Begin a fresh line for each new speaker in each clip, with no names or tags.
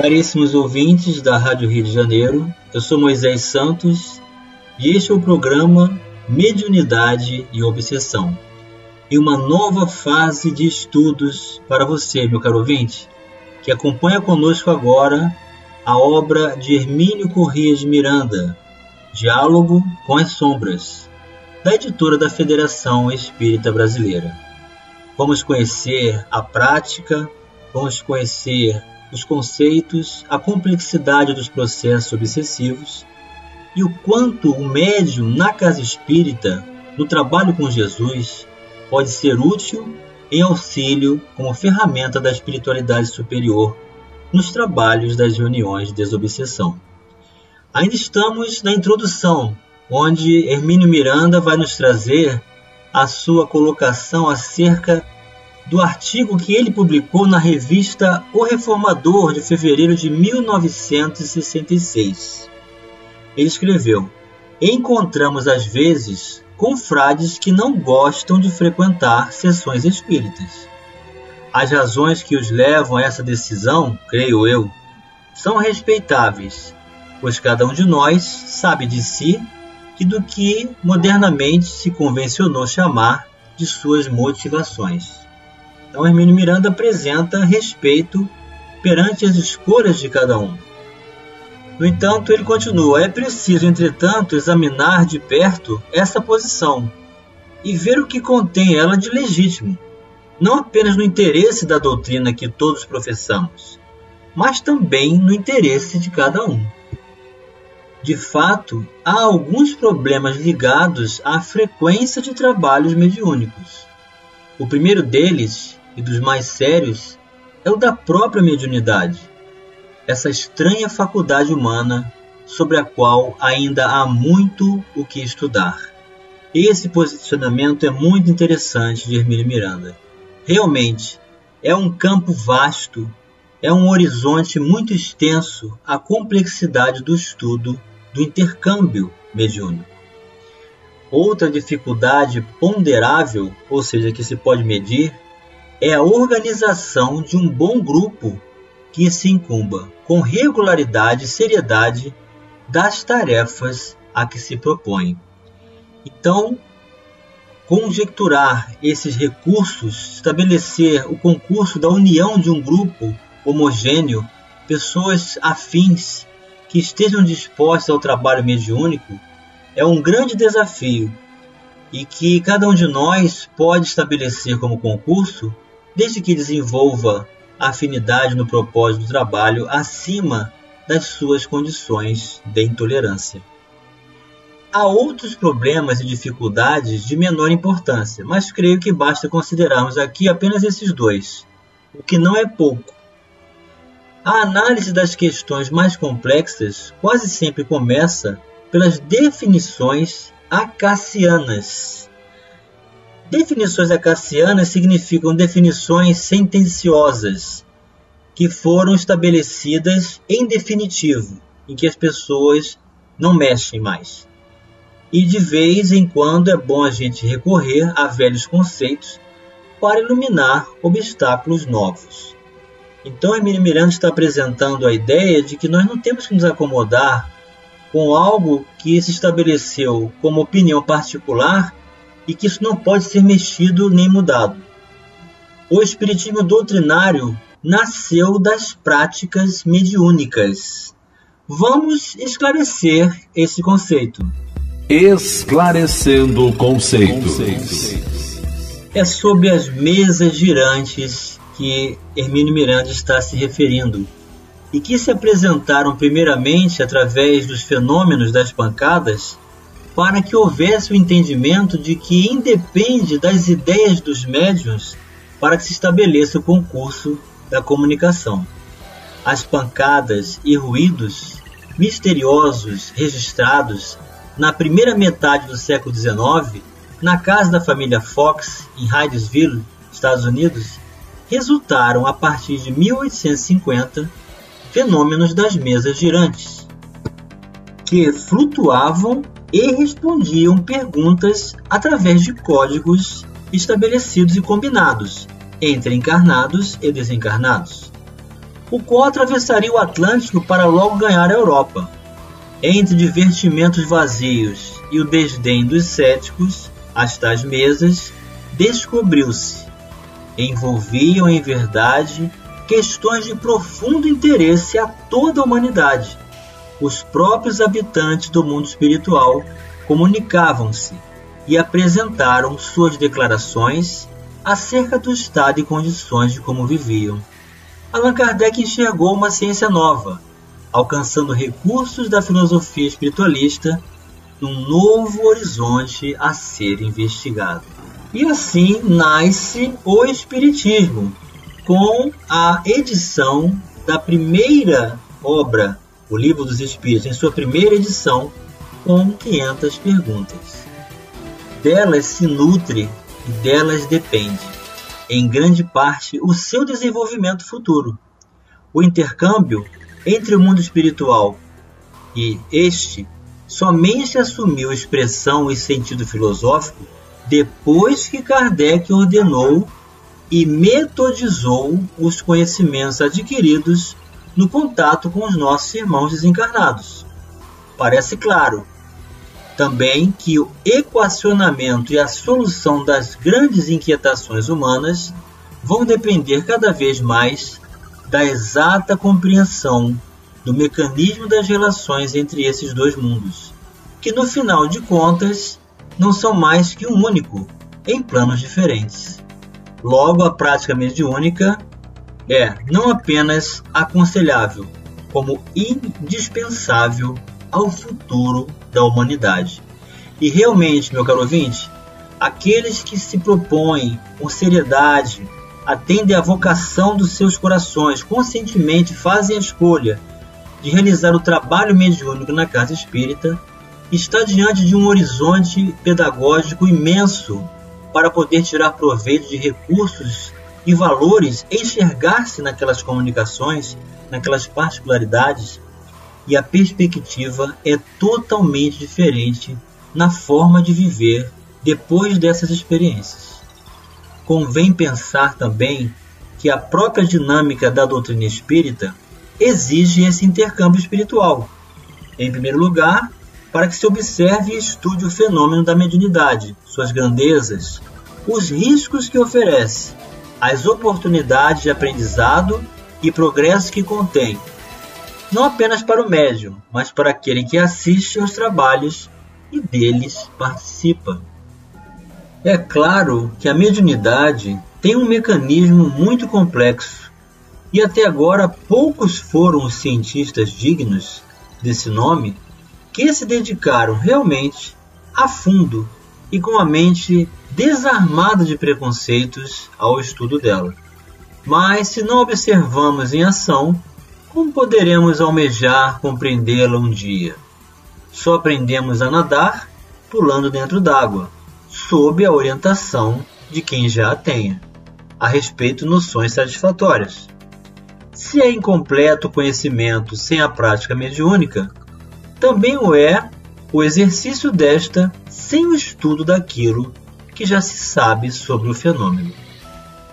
Caríssimos ouvintes da Rádio Rio de Janeiro, eu sou Moisés Santos e este é o programa Mediunidade e Obsessão. E uma nova fase de estudos para você, meu caro ouvinte, que acompanha conosco agora a obra de Hermínio Corrêa de Miranda, Diálogo com as Sombras, da editora da Federação Espírita Brasileira. Vamos conhecer a prática, vamos conhecer os conceitos, a complexidade dos processos obsessivos e o quanto o médium na casa espírita, no trabalho com Jesus, pode ser útil em auxílio como ferramenta da espiritualidade superior nos trabalhos das reuniões de desobsessão. Ainda estamos na introdução, onde Hermínio Miranda vai nos trazer a sua colocação acerca do artigo que ele publicou na revista O Reformador de fevereiro de 1966. Ele escreveu: Encontramos às vezes confrades que não gostam de frequentar sessões espíritas. As razões que os levam a essa decisão, creio eu, são respeitáveis, pois cada um de nós sabe de si e do que modernamente se convencionou chamar de suas motivações. Então, Hermínio Miranda apresenta respeito perante as escolhas de cada um. No entanto, ele continua: é preciso, entretanto, examinar de perto essa posição e ver o que contém ela de legítimo, não apenas no interesse da doutrina que todos professamos, mas também no interesse de cada um. De fato, há alguns problemas ligados à frequência de trabalhos mediúnicos. O primeiro deles e dos mais sérios é o da própria mediunidade, essa estranha faculdade humana sobre a qual ainda há muito o que estudar. Esse posicionamento é muito interessante de Hermílio Miranda. Realmente, é um campo vasto, é um horizonte muito extenso a complexidade do estudo do intercâmbio mediúnico. Outra dificuldade ponderável, ou seja, que se pode medir, é a organização de um bom grupo que se incumba com regularidade e seriedade das tarefas a que se propõe. Então, conjecturar esses recursos, estabelecer o concurso da união de um grupo homogêneo, pessoas afins que estejam dispostas ao trabalho mediúnico, é um grande desafio e que cada um de nós pode estabelecer como concurso desde que desenvolva afinidade no propósito do trabalho acima das suas condições de intolerância. Há outros problemas e dificuldades de menor importância, mas creio que basta considerarmos aqui apenas esses dois, o que não é pouco. A análise das questões mais complexas quase sempre começa pelas definições acacianas Definições acacianas significam definições sentenciosas, que foram estabelecidas em definitivo, em que as pessoas não mexem mais. E de vez em quando é bom a gente recorrer a velhos conceitos para iluminar obstáculos novos. Então, Emílio Miranda está apresentando a ideia de que nós não temos que nos acomodar com algo que se estabeleceu como opinião particular e que isso não pode ser mexido nem mudado. O espiritismo doutrinário nasceu das práticas mediúnicas. Vamos esclarecer esse conceito.
Esclarecendo conceitos.
É sobre as mesas girantes que Hermínio Miranda está se referindo e que se apresentaram primeiramente através dos fenômenos das pancadas para que houvesse o entendimento de que independe das ideias dos médiuns para que se estabeleça o concurso da comunicação. As pancadas e ruídos misteriosos registrados na primeira metade do século XIX na casa da família Fox, em Hydesville, Estados Unidos, resultaram a partir de 1850 fenômenos das mesas girantes, que flutuavam e respondiam perguntas através de códigos estabelecidos e combinados entre encarnados e desencarnados. O qual atravessaria o Atlântico para logo ganhar a Europa. Entre divertimentos vazios e o desdém dos céticos, as tais mesas descobriu-se envolviam em verdade questões de profundo interesse a toda a humanidade. Os próprios habitantes do mundo espiritual comunicavam-se e apresentaram suas declarações acerca do estado e condições de como viviam. Allan Kardec enxergou uma ciência nova, alcançando recursos da filosofia espiritualista num novo horizonte a ser investigado. E assim nasce o Espiritismo, com a edição da primeira obra, o Livro dos Espíritos, em sua primeira edição, com 500 perguntas. Delas se nutre e delas depende, em grande parte, o seu desenvolvimento futuro. O intercâmbio entre o mundo espiritual e este somente assumiu expressão e sentido filosófico depois que Kardec ordenou e metodizou os conhecimentos adquiridos no contato com os nossos irmãos desencarnados. Parece claro também que o equacionamento e a solução das grandes inquietações humanas vão depender cada vez mais da exata compreensão do mecanismo das relações entre esses dois mundos, que no final de contas não são mais que um único, em planos diferentes. Logo, a prática mediúnica é não apenas aconselhável, como indispensável ao futuro da humanidade. E realmente, meu caro ouvinte, aqueles que se propõem com seriedade, atendem à vocação dos seus corações, conscientemente fazem a escolha de realizar o trabalho mediúnico na casa espírita, está diante de um horizonte pedagógico imenso para poder tirar proveito de recursos e valores, enxergar-se naquelas comunicações, naquelas particularidades, e a perspectiva é totalmente diferente na forma de viver depois dessas experiências. Convém pensar também que a própria dinâmica da doutrina espírita exige esse intercâmbio espiritual. Em primeiro lugar, para que se observe e estude o fenômeno da mediunidade, suas grandezas, os riscos que oferece, as oportunidades de aprendizado e progresso que contém, não apenas para o médium, mas para aquele que assiste aos trabalhos e deles participa. É claro que a mediunidade tem um mecanismo muito complexo e até agora poucos foram os cientistas dignos desse nome que se dedicaram realmente a fundo e com a mente desarmada de preconceitos ao estudo dela. Mas se não observamos em ação, como poderemos almejar compreendê-la um dia? Só aprendemos a nadar pulando dentro d'água, sob a orientação de quem já a tenha, a respeito noções satisfatórias. Se é incompleto o conhecimento sem a prática mediúnica, também o é o exercício desta sem o estudo daquilo que já se sabe sobre o fenômeno.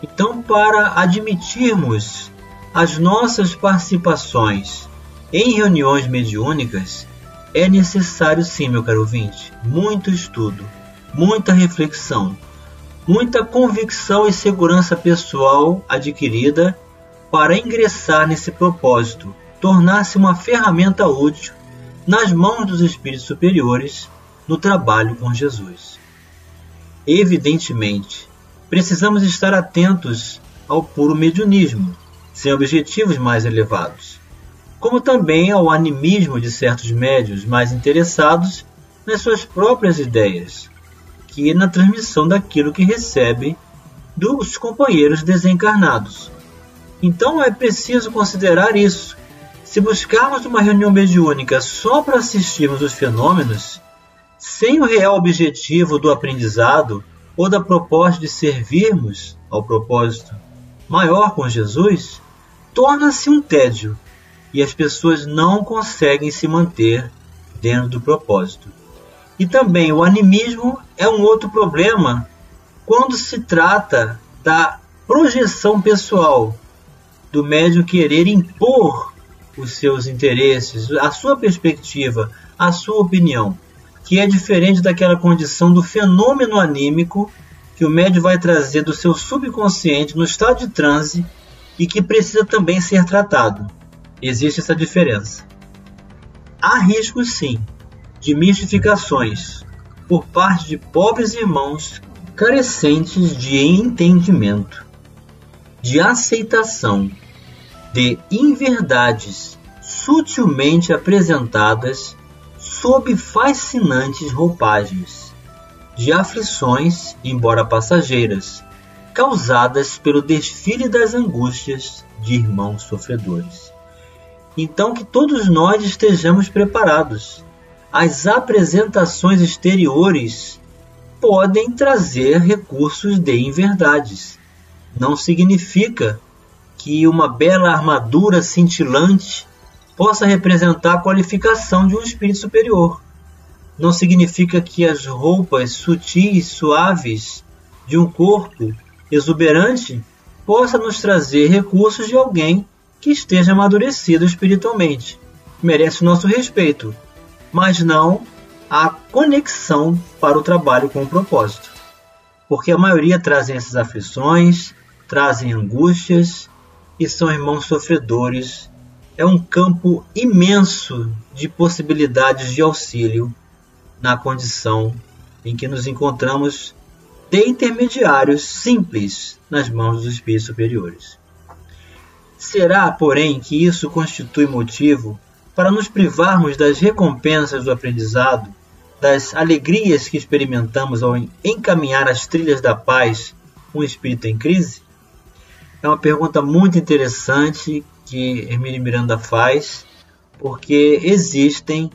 Então, para admitirmos as nossas participações em reuniões mediúnicas, é necessário sim, meu caro ouvinte, muito estudo, muita reflexão, muita convicção e segurança pessoal adquirida para ingressar nesse propósito, tornar-se uma ferramenta útil nas mãos dos espíritos superiores no trabalho com Jesus. Evidentemente, precisamos estar atentos ao puro mediunismo, sem objetivos mais elevados, como também ao animismo de certos médios mais interessados nas suas próprias ideias, que na transmissão daquilo que recebe dos companheiros desencarnados. Então é preciso considerar isso Se buscarmos uma reunião mediúnica só para assistirmos os fenômenos, sem o real objetivo do aprendizado ou da proposta de servirmos ao propósito maior com Jesus, torna-se um tédio e as pessoas não conseguem se manter dentro do propósito. E também o animismo é um outro problema quando se trata da projeção pessoal, do médium querer impor os seus interesses, a sua perspectiva, a sua opinião, que é diferente daquela condição do fenômeno anímico que o médium vai trazer do seu subconsciente no estado de transe e que precisa também ser tratado. Existe essa diferença. Há riscos, sim, de mistificações por parte de pobres irmãos carecentes de entendimento, de aceitação de inverdades sutilmente apresentadas sob fascinantes roupagens, de aflições, embora passageiras, causadas pelo desfile das angústias de irmãos sofredores. Então que todos nós estejamos preparados. As apresentações exteriores podem trazer recursos de inverdades. Não significa que uma bela armadura cintilante possa representar a qualificação de um espírito superior. Não significa que as roupas sutis, suaves de um corpo exuberante possa nos trazer recursos de alguém que esteja amadurecido espiritualmente. Merece nosso respeito, mas não a conexão para o trabalho com o propósito. Porque a maioria trazem essas aflições, trazem angústias e são irmãos sofredores. É um campo imenso de possibilidades de auxílio na condição em que nos encontramos de intermediários simples nas mãos dos espíritos superiores. Será, porém, que isso constitui motivo para nos privarmos das recompensas do aprendizado, das alegrias que experimentamos ao encaminhar as trilhas da paz um espírito em crise? É uma pergunta muito interessante que Hermínio Miranda faz, porque existem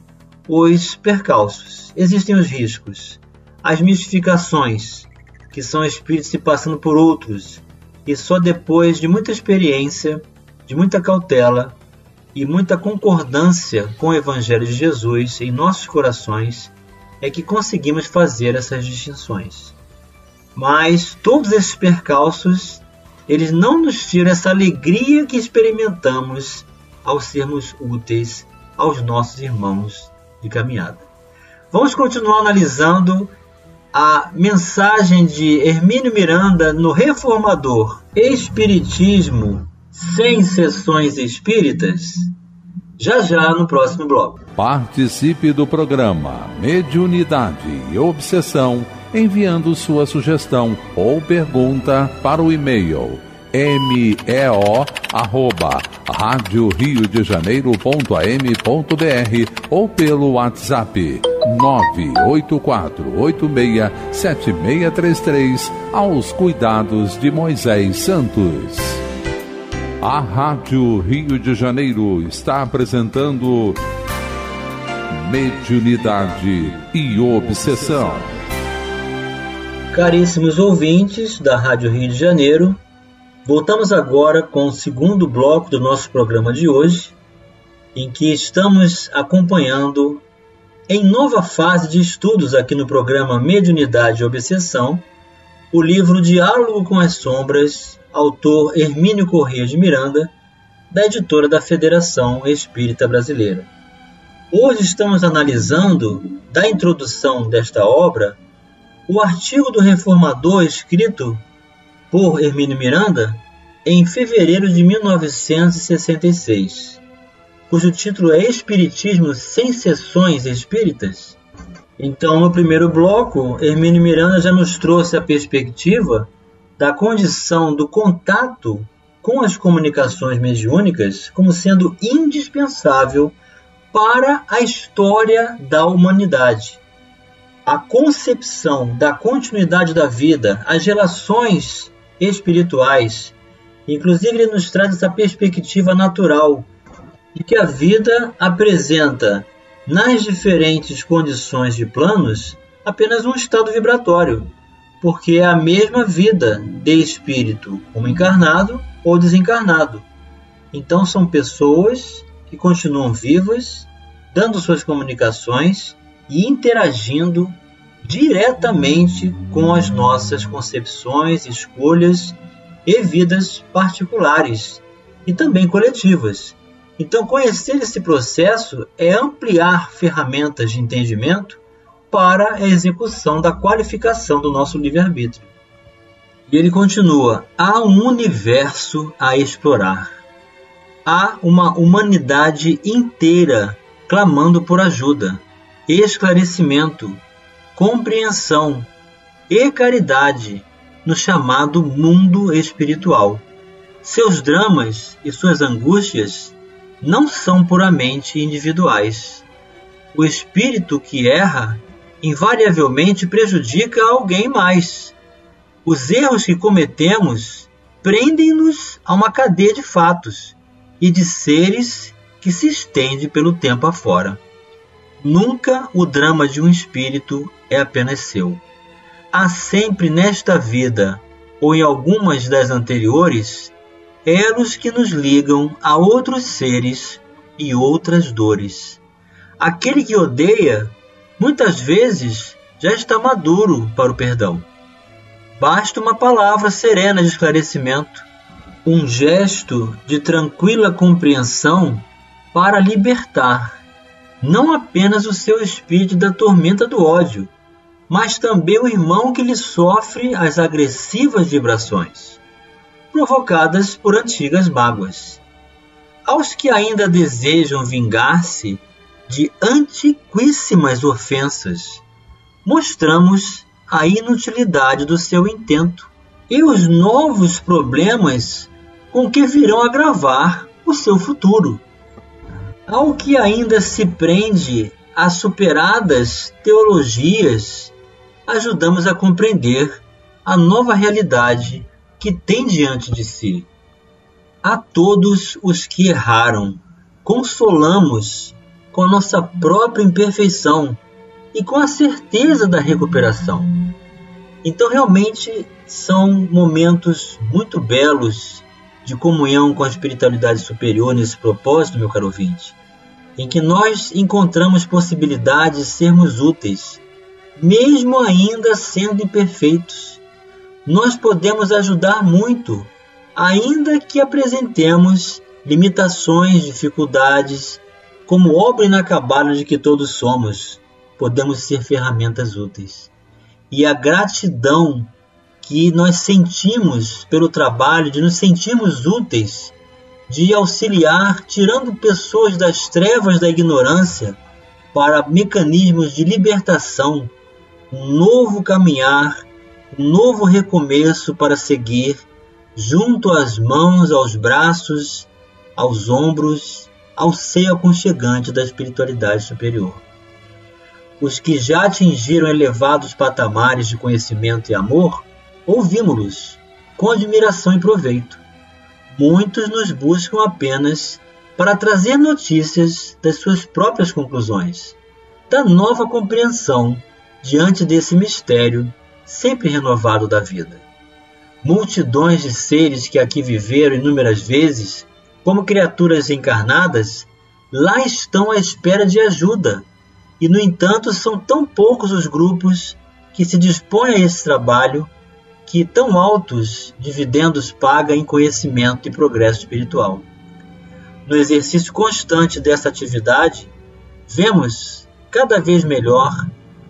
os percalços, existem os riscos, as mistificações, que são espíritos se passando por outros, e só depois de muita experiência de muita cautela e muita concordância com o Evangelho de Jesus em nossos corações é que conseguimos fazer essas distinções. Mas todos esses percalços, eles não nos tiram essa alegria que experimentamos ao sermos úteis aos nossos irmãos de caminhada. Vamos continuar analisando a mensagem de Hermínio Miranda no Reformador Espiritismo sem sessões espíritas? Já já no próximo bloco.
Participe do programa Mediunidade e Obsessão enviando sua sugestão ou pergunta para o e-mail meo arroba rádio rio de janeiro.am.br ou pelo WhatsApp 984867633 aos cuidados de Moisés Santos. A Rádio Rio de Janeiro está apresentando Mediunidade e Obsessão.
Caríssimos ouvintes da Rádio Rio de Janeiro, voltamos agora com o segundo bloco do nosso programa de hoje, em que estamos acompanhando, em nova fase de estudos aqui no programa Mediunidade e Obsessão, o livro Diálogo com as Sombras autor Hermínio Corrêa de Miranda, da editora da Federação Espírita Brasileira. Hoje estamos analisando, da introdução desta obra, o artigo do reformador escrito por Hermínio Miranda em fevereiro de 1966, cujo título é Espiritismo sem sessões espíritas. Então, no primeiro bloco, Hermínio Miranda já nos trouxe a perspectiva da condição do contato com as comunicações mediúnicas como sendo indispensável para a história da humanidade. A concepção da continuidade da vida, as relações espirituais, inclusive ele nos traz essa perspectiva natural de que a vida apresenta, nas diferentes condições de planos, apenas um estado vibratório, porque é a mesma vida de espírito, como encarnado ou desencarnado. Então são pessoas que continuam vivas, dando suas comunicações e interagindo diretamente com as nossas concepções, escolhas e vidas particulares e também coletivas. Então, conhecer esse processo é ampliar ferramentas de entendimento para a execução da qualificação do nosso livre-arbítrio. E ele continua: há um universo a explorar. Há uma humanidade inteira clamando por ajuda, esclarecimento, compreensão e caridade no chamado mundo espiritual. Seus dramas e suas angústias não são puramente individuais. O espírito que erra invariavelmente prejudica alguém mais. Os erros que cometemos prendem-nos a uma cadeia de fatos e de seres que se estende pelo tempo afora. Nunca o drama de um espírito é apenas seu. Há sempre nesta vida, ou em algumas das anteriores, elos que nos ligam a outros seres e outras dores. Aquele que odeia, muitas vezes, já está maduro para o perdão. Basta uma palavra serena de esclarecimento, um gesto de tranquila compreensão para libertar não apenas o seu espírito da tormenta do ódio, mas também o irmão que lhe sofre as agressivas vibrações, provocadas por antigas mágoas. Aos que ainda desejam vingar-se de antiquíssimas ofensas, mostramos a inutilidade do seu intento e os novos problemas com que virão agravar o seu futuro. Ao que ainda se prende a superadas teologias ajudamos a compreender a nova realidade que tem diante de si. A todos os que erraram, consolamos com a nossa própria imperfeição e com a certeza da recuperação. Então, realmente, são momentos muito belos de comunhão com a espiritualidade superior nesse propósito, meu caro ouvinte, em que nós encontramos possibilidades de sermos úteis mesmo ainda sendo imperfeitos. Nós podemos ajudar muito, ainda que apresentemos limitações, dificuldades, como obra inacabada de que todos somos, podemos ser ferramentas úteis. E a gratidão que nós sentimos pelo trabalho, de nos sentirmos úteis, de auxiliar, tirando pessoas das trevas da ignorância para mecanismos de libertação um novo caminhar, um novo recomeço para seguir, junto às mãos, aos braços, aos ombros, ao seio aconchegante da espiritualidade superior. Os que já atingiram elevados patamares de conhecimento e amor, ouvimos-los com admiração e proveito. Muitos nos buscam apenas para trazer notícias das suas próprias conclusões, da nova compreensão diante desse mistério sempre renovado da vida. Multidões de seres que aqui viveram inúmeras vezes, como criaturas encarnadas, lá estão à espera de ajuda, e no entanto são tão poucos os grupos que se dispõem a esse trabalho que tão altos dividendos paga em conhecimento e progresso espiritual. No exercício constante dessa atividade, vemos cada vez melhor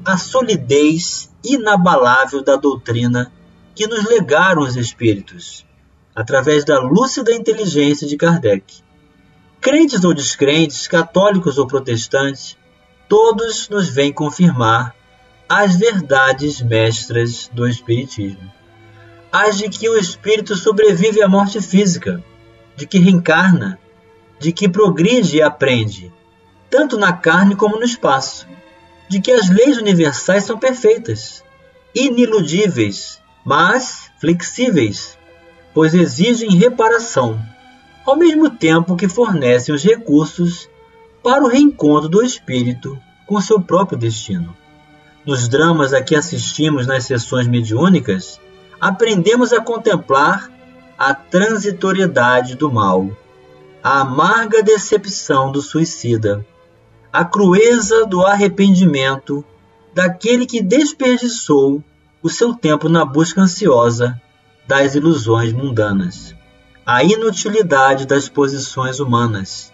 a solidez inabalável da doutrina que nos legaram os espíritos, através da lúcida inteligência de Kardec. Crentes ou descrentes, católicos ou protestantes, todos nos vêm confirmar as verdades mestras do Espiritismo. As de que o espírito sobrevive à morte física, de que reencarna, de que progride e aprende, tanto na carne como no espaço de que as leis universais são perfeitas, iniludíveis, mas flexíveis, pois exigem reparação, ao mesmo tempo que fornecem os recursos para o reencontro do espírito com seu próprio destino. Nos dramas a que assistimos nas sessões mediúnicas, aprendemos a contemplar a transitoriedade do mal, a amarga decepção do suicida, a crueza do arrependimento daquele que desperdiçou o seu tempo na busca ansiosa das ilusões mundanas, a inutilidade das posições humanas,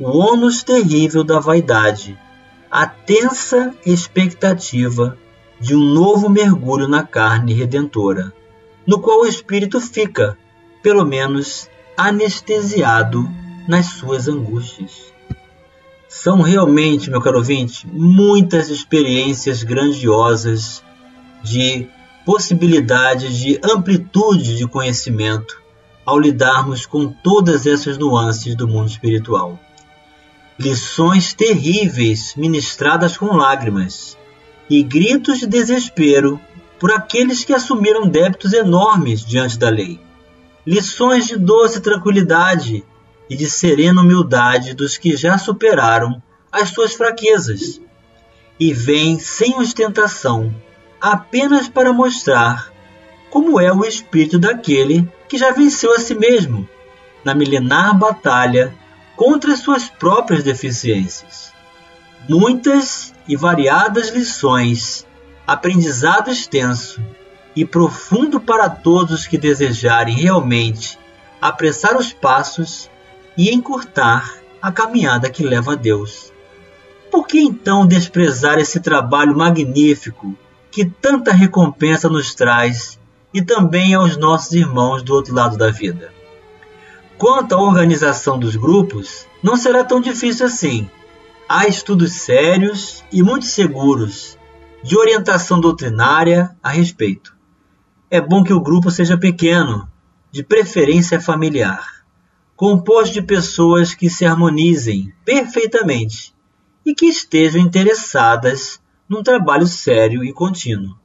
o ônus terrível da vaidade, a tensa expectativa de um novo mergulho na carne redentora, no qual o espírito fica, pelo menos, anestesiado nas suas angústias. São realmente, meu caro ouvinte, muitas experiências grandiosas de possibilidades de amplitude de conhecimento ao lidarmos com todas essas nuances do mundo espiritual lições terríveis ministradas com lágrimas e gritos de desespero por aqueles que assumiram débitos enormes diante da lei. Lições de doce tranquilidade e de serena humildade dos que já superaram as suas fraquezas e vêm sem ostentação, apenas para mostrar como é o espírito daquele que já venceu a si mesmo na milenar batalha contra suas próprias deficiências. Muitas e variadas lições, aprendizado extenso e profundo para todos que desejarem realmente apressar os passos e encurtar a caminhada que leva a Deus. Por que então desprezar esse trabalho magnífico que tanta recompensa nos traz e também aos nossos irmãos do outro lado da vida? Quanto à organização dos grupos, não será tão difícil assim. Há estudos sérios e muito seguros de orientação doutrinária a respeito. É bom que o grupo seja pequeno, de preferência familiar, composto de pessoas que se harmonizem perfeitamente e que estejam interessadas num trabalho sério e contínuo.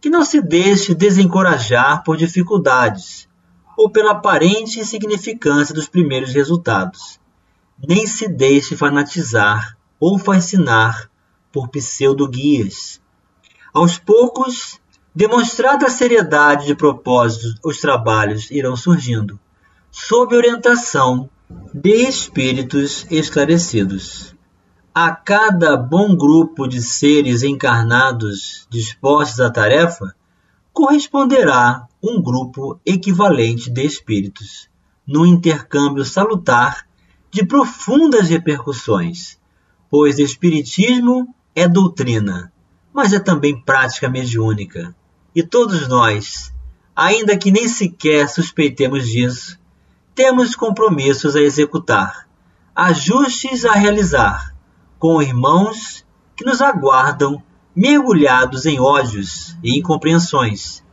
Que não se deixe desencorajar por dificuldades ou pela aparente insignificância dos primeiros resultados. Nem se deixe fanatizar ou fascinar por pseudo-guias. Aos poucos, demonstrada a seriedade de propósitos, os trabalhos irão surgindo, sob orientação de espíritos esclarecidos. A cada bom grupo de seres encarnados dispostos à tarefa, corresponderá um grupo equivalente de espíritos, num intercâmbio salutar de profundas repercussões, pois espiritismo é doutrina, mas é também prática mediúnica. E todos nós, ainda que nem sequer suspeitemos disso, temos compromissos a executar, ajustes a realizar, com irmãos que nos aguardam mergulhados em ódios e incompreensões,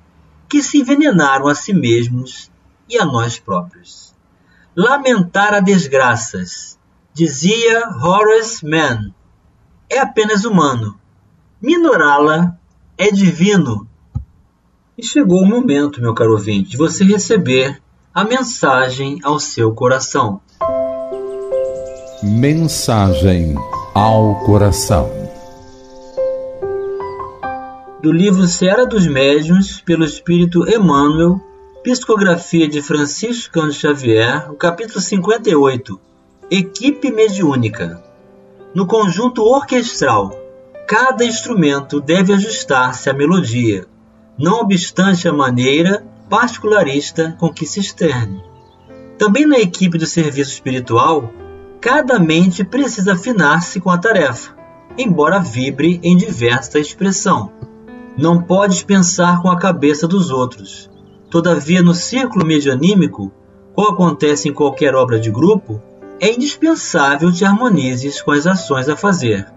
que se envenenaram a si mesmos e a nós próprios. Lamentar a desgraças, dizia Horace Mann, é apenas humano. Minorá-la é divino. E chegou o momento, meu caro ouvinte, de você receber a mensagem ao seu coração.
Mensagem ao coração
do livro Seara dos Médiuns, pelo Espírito Emmanuel, Psicografia de Francisco Cândido Xavier, o capítulo 58, Equipe Mediúnica. No conjunto orquestral, cada instrumento deve ajustar-se à melodia, não obstante a maneira particularista com que se externe. Também na equipe do serviço espiritual, cada mente precisa afinar-se com a tarefa, embora vibre em diversa expressão. Não podes pensar com a cabeça dos outros. Todavia, no círculo medianímico, como acontece em qualquer obra de grupo, é indispensável te harmonizes com as ações a fazer.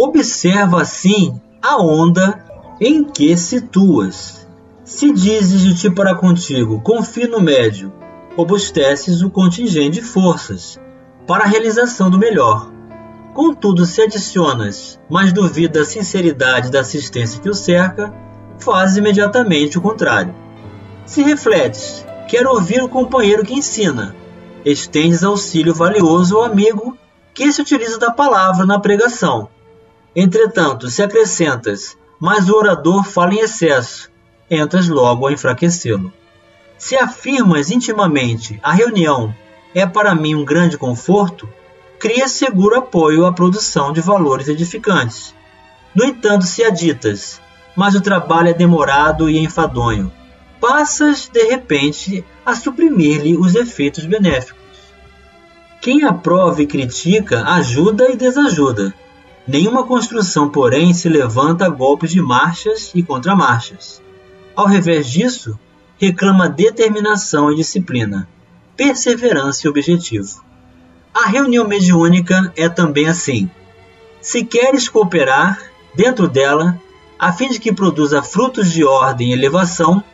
Observa assim a onda em que situas. Se dizes de ti para contigo, confie no médio, robusteces o contingente de forças para a realização do melhor. Contudo, se adicionas, mas duvida a sinceridade da assistência que o cerca, faz imediatamente o contrário. Se refletes, quer ouvir o companheiro que ensina, estendes auxílio valioso ao amigo que se utiliza da palavra na pregação. Entretanto, se acrescentas, mas o orador fala em excesso, entras logo a enfraquecê-lo. Se afirmas intimamente a reunião é para mim um grande conforto, cria seguro apoio à produção de valores edificantes. No entanto, se aditas, mas o trabalho é demorado e enfadonho, passas de repente a suprimir-lhe os efeitos benéficos. Quem aprova e critica ajuda e desajuda. Nenhuma construção, porém, se levanta a golpes de marchas e contramarchas. Ao revés disso, reclama determinação e disciplina, perseverança e objetivo. A reunião mediúnica é também assim. Se queres cooperar dentro dela, a fim de que produza frutos de ordem e elevação,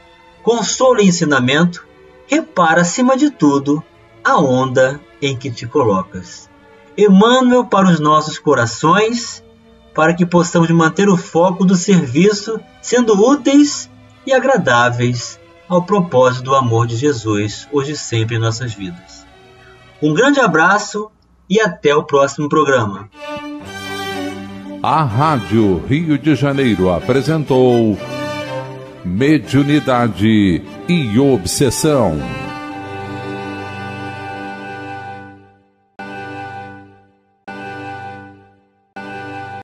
consolo e ensinamento, repara acima de tudo a onda em que te colocas. Emmanuel para os nossos corações, para que possamos manter o foco do serviço, sendo úteis e agradáveis ao propósito do amor de Jesus, hoje e sempre em nossas vidas. Um grande abraço e até o próximo programa.
A Rádio Rio de Janeiro apresentou Mediunidade e Obsessão.